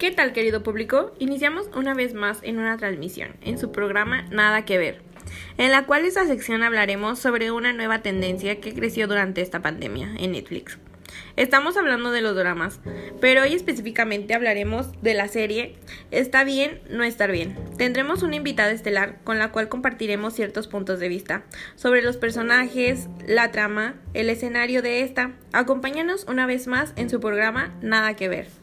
¿Qué tal querido público? Iniciamos una vez más en una transmisión, en su programa Nada que ver, en la cual esta sección hablaremos sobre una nueva tendencia que creció durante esta pandemia en Netflix. Estamos hablando de los dramas, pero hoy específicamente hablaremos de la serie Está bien, no estar bien. Tendremos una invitada estelar con la cual compartiremos ciertos puntos de vista sobre los personajes, la trama, el escenario de esta. Acompáñanos una vez más en su programa Nada que ver.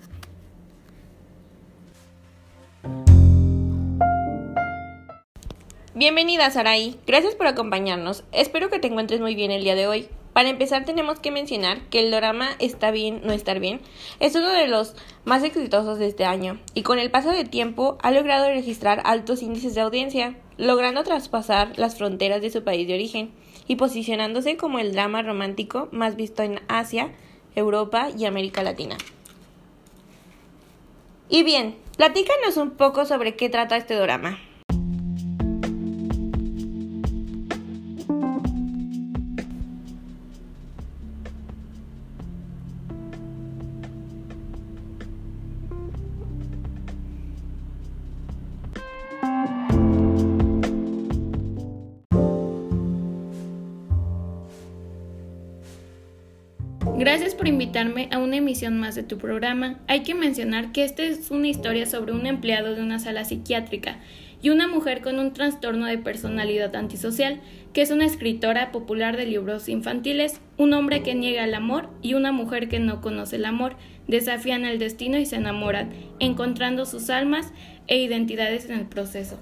Bienvenida Saraí, gracias por acompañarnos. Espero que te encuentres muy bien el día de hoy. Para empezar tenemos que mencionar que el drama Está bien, no estar bien es uno de los más exitosos de este año y con el paso del tiempo ha logrado registrar altos índices de audiencia, logrando traspasar las fronteras de su país de origen y posicionándose como el drama romántico más visto en Asia, Europa y América Latina. Y bien, platícanos un poco sobre qué trata este drama. Gracias por invitarme a una emisión más de tu programa. Hay que mencionar que esta es una historia sobre un empleado de una sala psiquiátrica y una mujer con un trastorno de personalidad antisocial, que es una escritora popular de libros infantiles, un hombre que niega el amor y una mujer que no conoce el amor, desafían el destino y se enamoran, encontrando sus almas e identidades en el proceso.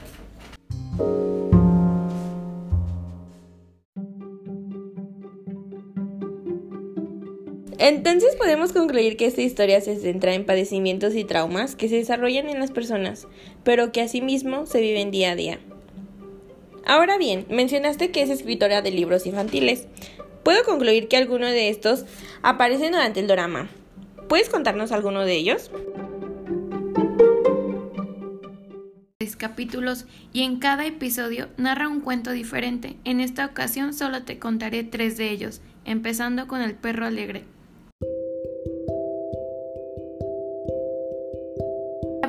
Entonces podemos concluir que esta historia se centra en padecimientos y traumas que se desarrollan en las personas, pero que asimismo se viven día a día. Ahora bien, mencionaste que es escritora de libros infantiles. Puedo concluir que alguno de estos aparecen durante el drama. ¿Puedes contarnos alguno de ellos? capítulos y en cada episodio narra un cuento diferente. En esta ocasión solo te contaré tres de ellos, empezando con el perro alegre.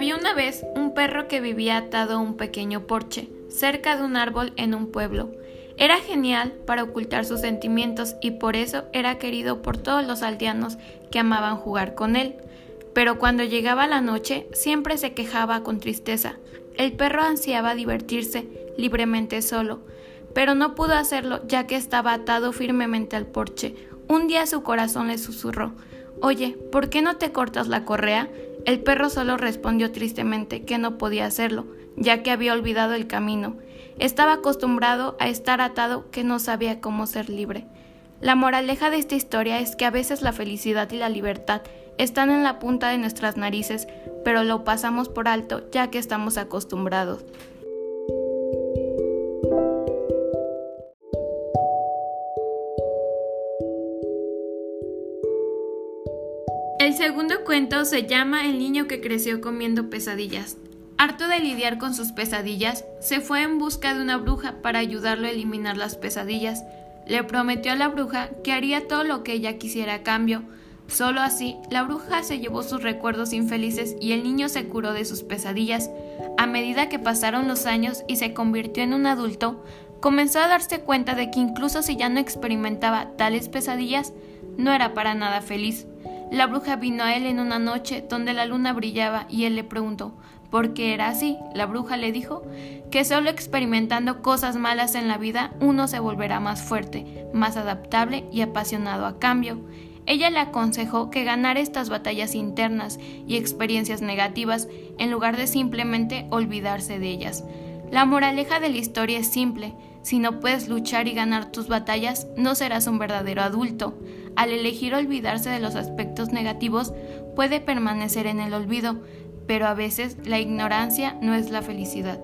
Había una vez un perro que vivía atado a un pequeño porche, cerca de un árbol en un pueblo. Era genial para ocultar sus sentimientos y por eso era querido por todos los aldeanos que amaban jugar con él. Pero cuando llegaba la noche siempre se quejaba con tristeza. El perro ansiaba divertirse libremente solo, pero no pudo hacerlo ya que estaba atado firmemente al porche. Un día su corazón le susurró Oye, ¿por qué no te cortas la correa? El perro solo respondió tristemente que no podía hacerlo, ya que había olvidado el camino. Estaba acostumbrado a estar atado que no sabía cómo ser libre. La moraleja de esta historia es que a veces la felicidad y la libertad están en la punta de nuestras narices, pero lo pasamos por alto ya que estamos acostumbrados. Segundo cuento se llama El niño que creció comiendo pesadillas. Harto de lidiar con sus pesadillas, se fue en busca de una bruja para ayudarlo a eliminar las pesadillas. Le prometió a la bruja que haría todo lo que ella quisiera a cambio. Solo así, la bruja se llevó sus recuerdos infelices y el niño se curó de sus pesadillas. A medida que pasaron los años y se convirtió en un adulto, comenzó a darse cuenta de que incluso si ya no experimentaba tales pesadillas, no era para nada feliz. La bruja vino a él en una noche donde la luna brillaba y él le preguntó por qué era así. La bruja le dijo que solo experimentando cosas malas en la vida uno se volverá más fuerte, más adaptable y apasionado a cambio. Ella le aconsejó que ganara estas batallas internas y experiencias negativas en lugar de simplemente olvidarse de ellas. La moraleja de la historia es simple. Si no puedes luchar y ganar tus batallas, no serás un verdadero adulto. Al elegir olvidarse de los aspectos negativos, puede permanecer en el olvido, pero a veces la ignorancia no es la felicidad.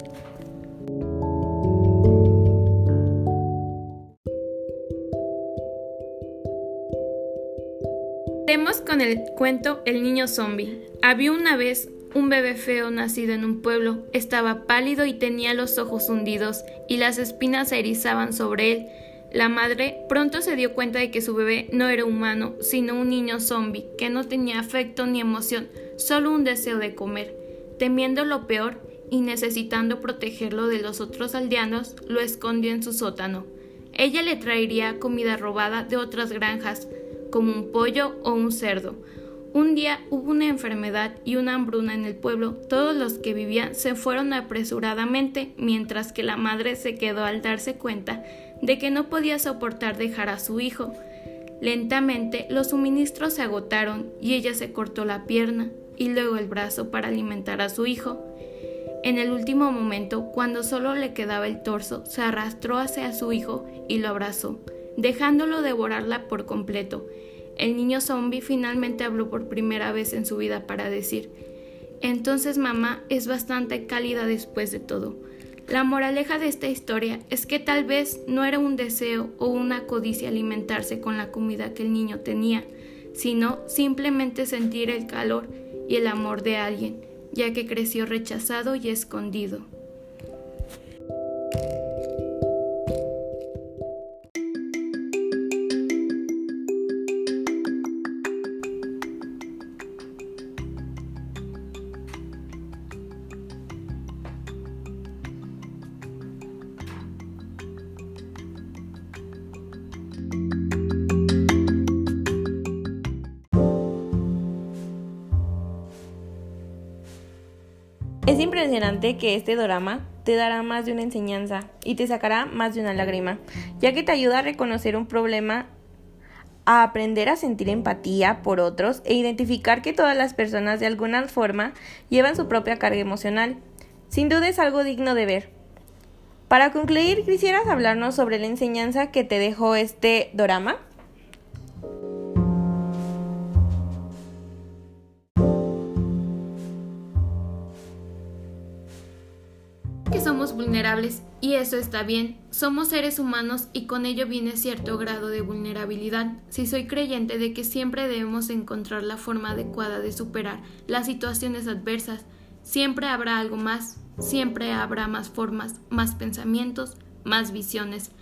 Temos con el cuento El niño zombie. Había una vez un bebé feo nacido en un pueblo estaba pálido y tenía los ojos hundidos y las espinas se erizaban sobre él. La madre pronto se dio cuenta de que su bebé no era humano, sino un niño zombie, que no tenía afecto ni emoción, solo un deseo de comer. Temiendo lo peor y necesitando protegerlo de los otros aldeanos, lo escondió en su sótano. Ella le traería comida robada de otras granjas, como un pollo o un cerdo. Un día hubo una enfermedad y una hambruna en el pueblo. Todos los que vivían se fueron apresuradamente, mientras que la madre se quedó al darse cuenta de que no podía soportar dejar a su hijo. Lentamente los suministros se agotaron y ella se cortó la pierna y luego el brazo para alimentar a su hijo. En el último momento, cuando solo le quedaba el torso, se arrastró hacia su hijo y lo abrazó, dejándolo devorarla por completo. El niño zombie finalmente habló por primera vez en su vida para decir, entonces mamá es bastante cálida después de todo. La moraleja de esta historia es que tal vez no era un deseo o una codicia alimentarse con la comida que el niño tenía, sino simplemente sentir el calor y el amor de alguien, ya que creció rechazado y escondido. Impresionante que este drama te dará más de una enseñanza y te sacará más de una lágrima, ya que te ayuda a reconocer un problema, a aprender a sentir empatía por otros e identificar que todas las personas de alguna forma llevan su propia carga emocional. Sin duda es algo digno de ver. Para concluir, ¿quisieras hablarnos sobre la enseñanza que te dejó este drama? Somos vulnerables y eso está bien. Somos seres humanos y con ello viene cierto grado de vulnerabilidad. Si soy creyente de que siempre debemos encontrar la forma adecuada de superar las situaciones adversas, siempre habrá algo más, siempre habrá más formas, más pensamientos, más visiones.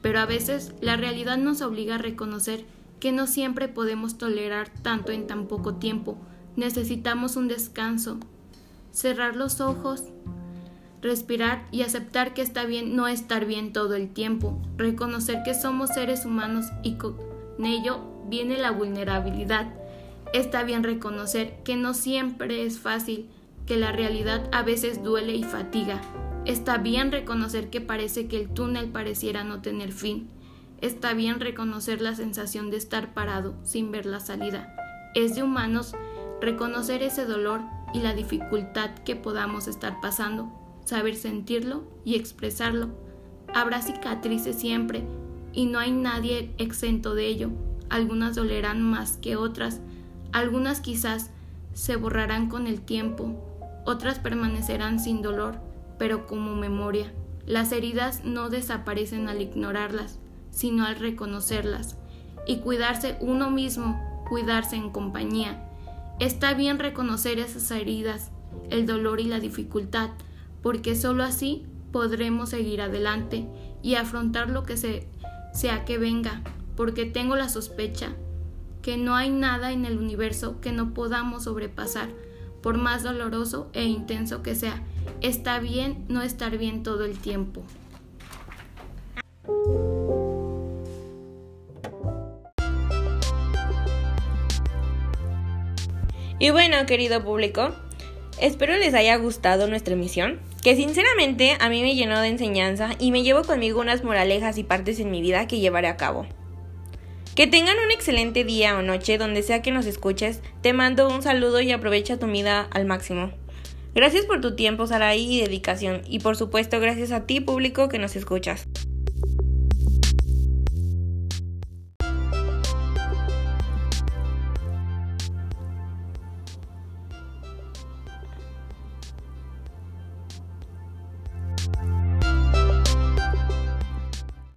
Pero a veces la realidad nos obliga a reconocer que no siempre podemos tolerar tanto en tan poco tiempo. Necesitamos un descanso, cerrar los ojos, respirar y aceptar que está bien no estar bien todo el tiempo, reconocer que somos seres humanos y con ello viene la vulnerabilidad. Está bien reconocer que no siempre es fácil, que la realidad a veces duele y fatiga. Está bien reconocer que parece que el túnel pareciera no tener fin. Está bien reconocer la sensación de estar parado sin ver la salida. Es de humanos reconocer ese dolor y la dificultad que podamos estar pasando saber sentirlo y expresarlo. Habrá cicatrices siempre y no hay nadie exento de ello. Algunas dolerán más que otras, algunas quizás se borrarán con el tiempo, otras permanecerán sin dolor, pero como memoria. Las heridas no desaparecen al ignorarlas, sino al reconocerlas. Y cuidarse uno mismo, cuidarse en compañía. Está bien reconocer esas heridas, el dolor y la dificultad, porque sólo así podremos seguir adelante y afrontar lo que sea que venga, porque tengo la sospecha que no hay nada en el universo que no podamos sobrepasar, por más doloroso e intenso que sea. Está bien no estar bien todo el tiempo. Y bueno, querido público, espero les haya gustado nuestra emisión que sinceramente a mí me llenó de enseñanza y me llevo conmigo unas moralejas y partes en mi vida que llevaré a cabo. Que tengan un excelente día o noche donde sea que nos escuches, te mando un saludo y aprovecha tu vida al máximo. Gracias por tu tiempo, Saraí, y dedicación, y por supuesto gracias a ti, público, que nos escuchas.